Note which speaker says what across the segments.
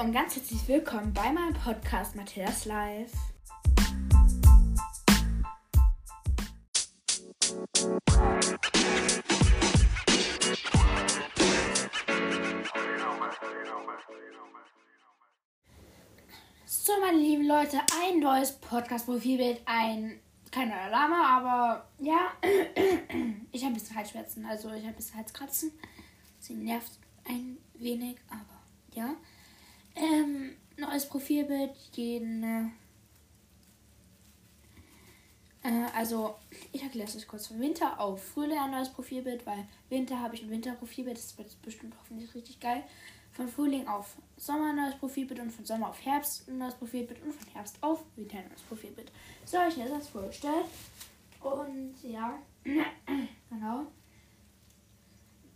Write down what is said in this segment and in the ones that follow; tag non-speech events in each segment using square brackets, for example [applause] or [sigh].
Speaker 1: Und ganz herzlich willkommen bei meinem Podcast Mathildas Live. So, meine lieben Leute, ein neues Podcast-Profilbild, ein kein neuer Lama, aber ja, [clears throat] ich habe ein bisschen Halsschmerzen, also ich habe ein bisschen Halskratzen. Sie nervt ein wenig, aber ja. Ähm, neues Profilbild, jeden. Äh, also, ich erkläre es euch kurz. Von Winter auf Frühling ein neues Profilbild, weil Winter habe ich ein Winterprofilbild, das wird bestimmt hoffentlich richtig geil. Von Frühling auf Sommer ein neues Profilbild und von Sommer auf Herbst ein neues Profilbild und von Herbst auf Winter ein neues Profilbild. So habe ich mir das vorgestellt. Und ja, [clears throat] genau.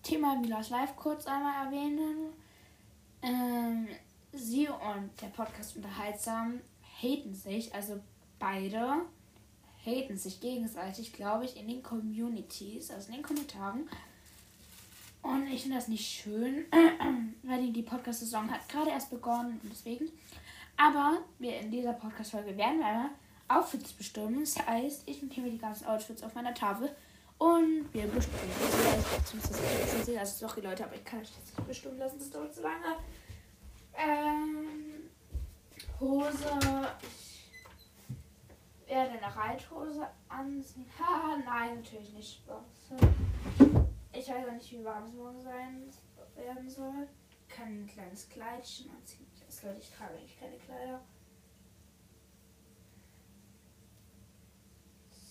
Speaker 1: Thema Milas Live kurz einmal erwähnen. Ähm, und der Podcast unterhaltsam haten sich, also beide haten sich gegenseitig, glaube ich, in den Communities, also in den Kommentaren. Und ich finde das nicht schön, [clears throat] weil die, Podcast-Saison hat gerade erst begonnen und deswegen. Aber wir in dieser Podcast-Folge werden wir Outfits bestimmen. Das heißt, ich notiere die ganzen Outfits auf meiner Tafel und wir bestimmen. Also, also sorry Leute, aber ich kann euch jetzt nicht bestimmen lassen, das dauert zu lange. Ähm, Hose. Ich werde eine Reithose anziehen. [laughs] Haha, nein, natürlich nicht. Ich weiß auch nicht, wie warm es morgen sein werden soll. Kann ein kleines Kleidchen anziehen. Das Leute, ich trage eigentlich keine Kleider.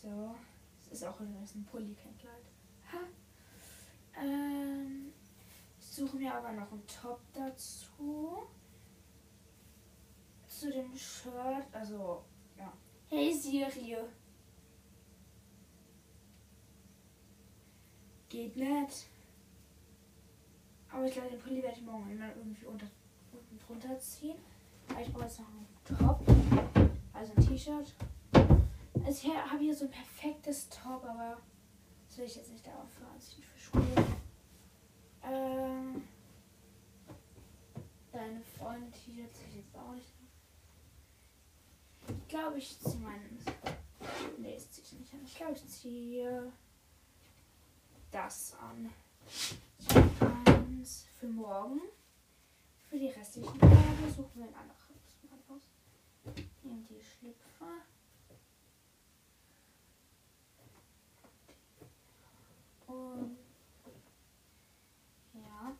Speaker 1: So. Es ist auch ein, Pulli, kein Kleid. Ha. Ich suche mir aber noch einen Top dazu. Zu dem Shirt. Also, ja. Hey Siri. Geht nicht. Aber ich glaube, den Pulli werde ich morgen immer irgendwie unter, unten drunter ziehen. Aber ich brauche jetzt noch einen Top. Also ein T-Shirt. Also ich habe hier so ein perfektes Top, aber das will ich jetzt nicht dafür anziehen für Schule. Ähm, deine Freundin T-Shirt ziehe ich jetzt auch nicht. Ich glaube, ich ziehe meinen. Nee, das ziehe ich nicht an. Ich glaube, ich ziehe das an. Eins für morgen. Für die restlichen Tage suchen wir ein anderes. Nehmen die Schlüpfer. Und ja.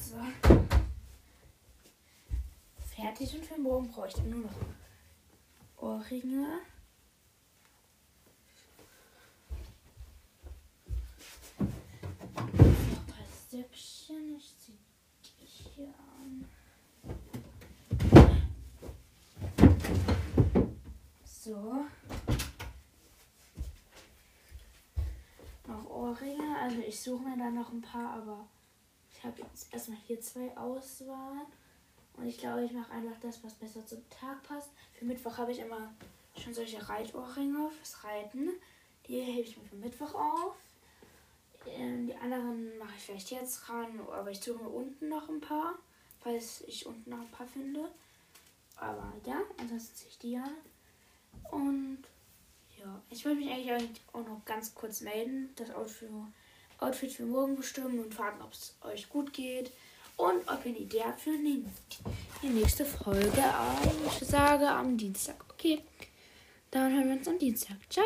Speaker 1: So. Fertig und für morgen bräuchte ich nur noch Ohrringe. Noch ein paar Söckchen. Ich ziehe die hier an. So. Noch Ohrringe. Also ich suche mir da noch ein paar, aber ich habe jetzt erstmal hier zwei Auswahlen. Und ich glaube, ich mache einfach das, was besser zum Tag passt. Für Mittwoch habe ich immer schon solche Reitohrringe fürs Reiten. Die hebe ich mir für Mittwoch auf. Ähm, die anderen mache ich vielleicht jetzt ran, aber ich suche mir unten noch ein paar, falls ich unten noch ein paar finde. Aber ja, ansonsten ziehe ich die an. Und ja, ich wollte mich eigentlich auch noch ganz kurz melden, das Outfit für, Outfit für morgen bestimmen und fragen, ob es euch gut geht und ob ihr eine Idee habt für die, nächste Folge am, ich sage am Dienstag. Okay, dann hören wir uns am Dienstag. Ciao!